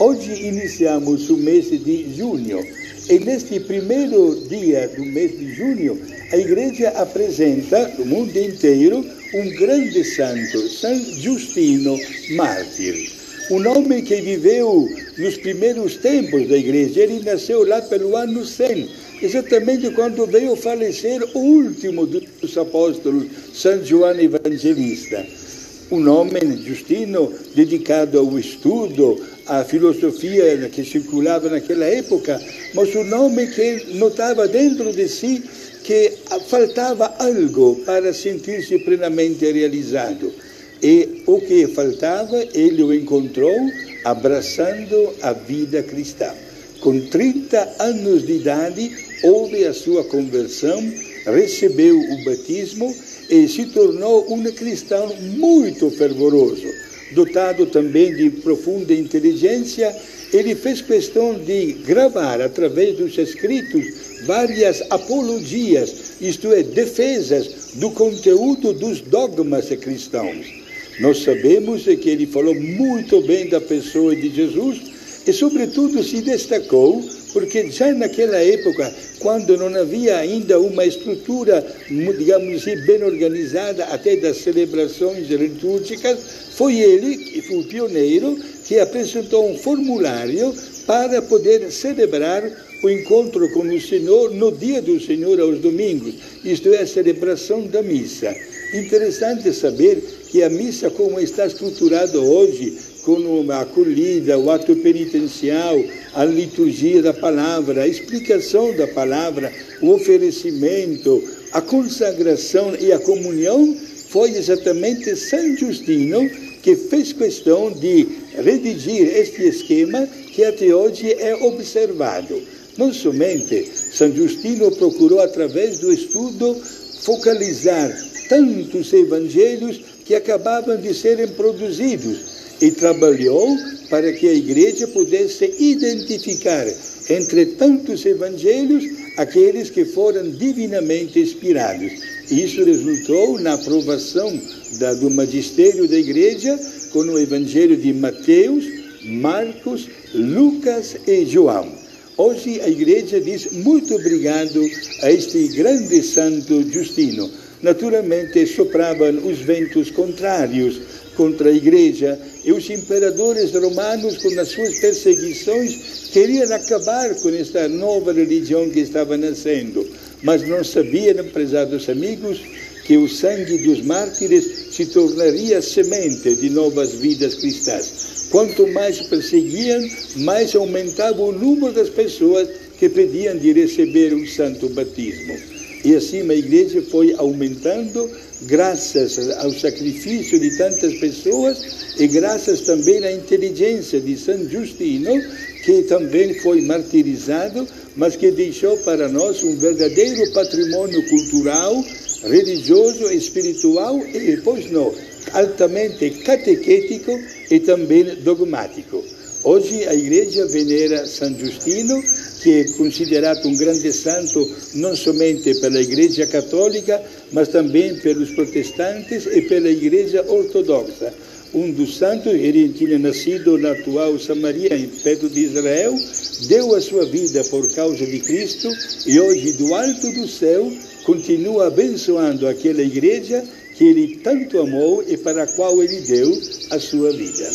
Hoje iniciamos o mês de junho e neste primeiro dia do mês de junho, a Igreja apresenta no mundo inteiro um grande santo, São Justino Mártir. Um homem que viveu nos primeiros tempos da Igreja. Ele nasceu lá pelo ano 100, exatamente quando veio falecer o último dos apóstolos, São João Evangelista um homem Justino dedicado ao estudo, à filosofia que circulava naquela época, mas um homem que notava dentro de si que faltava algo para sentir-se plenamente realizado. E o que faltava, ele o encontrou abraçando a vida cristã. Com 30 anos de idade, houve a sua conversão, recebeu o batismo e se tornou um cristão muito fervoroso. Dotado também de profunda inteligência, ele fez questão de gravar, através dos escritos, várias apologias, isto é, defesas do conteúdo dos dogmas cristãos. Nós sabemos que ele falou muito bem da pessoa de Jesus e, sobretudo, se destacou porque já naquela época, quando não havia ainda uma estrutura, digamos assim, bem organizada até das celebrações litúrgicas, foi ele, que foi o pioneiro, que apresentou um formulário para poder celebrar o encontro com o Senhor no dia do Senhor aos domingos, isto é, a celebração da missa. Interessante saber que a missa, como está estruturada hoje, com a acolhida, o ato penitencial, a liturgia da palavra, a explicação da palavra, o oferecimento, a consagração e a comunhão, foi exatamente São Justino que fez questão de redigir este esquema que até hoje é observado. Não somente São Justino procurou, através do estudo, focalizar tantos evangelhos que acabavam de serem produzidos e trabalhou para que a igreja pudesse identificar entre tantos evangelhos aqueles que foram divinamente inspirados. Isso resultou na aprovação da, do magistério da igreja com o evangelho de Mateus, Marcos, Lucas e João. Hoje a igreja diz muito obrigado a este grande santo Justino. Naturalmente sopravam os ventos contrários contra a igreja e os imperadores romanos, com as suas perseguições, queriam acabar com esta nova religião que estava nascendo. Mas não sabiam, prezados amigos, que o sangue dos mártires se tornaria semente de novas vidas cristãs. Quanto mais perseguiam, mais aumentava o número das pessoas que pediam de receber o santo batismo. E assim a igreja foi aumentando, graças ao sacrifício de tantas pessoas e graças também à inteligência de São Justino, que também foi martirizado, mas que deixou para nós um verdadeiro patrimônio cultural, religioso, espiritual e, pois não, altamente catequético e também dogmático. Hoje a igreja venera São Justino que é considerado um grande santo não somente pela Igreja Católica, mas também pelos protestantes e pela Igreja Ortodoxa. Um dos santos, ele tinha nascido na atual Samaria, perto de Israel, deu a sua vida por causa de Cristo e hoje, do alto do céu, continua abençoando aquela igreja que ele tanto amou e para a qual ele deu a sua vida.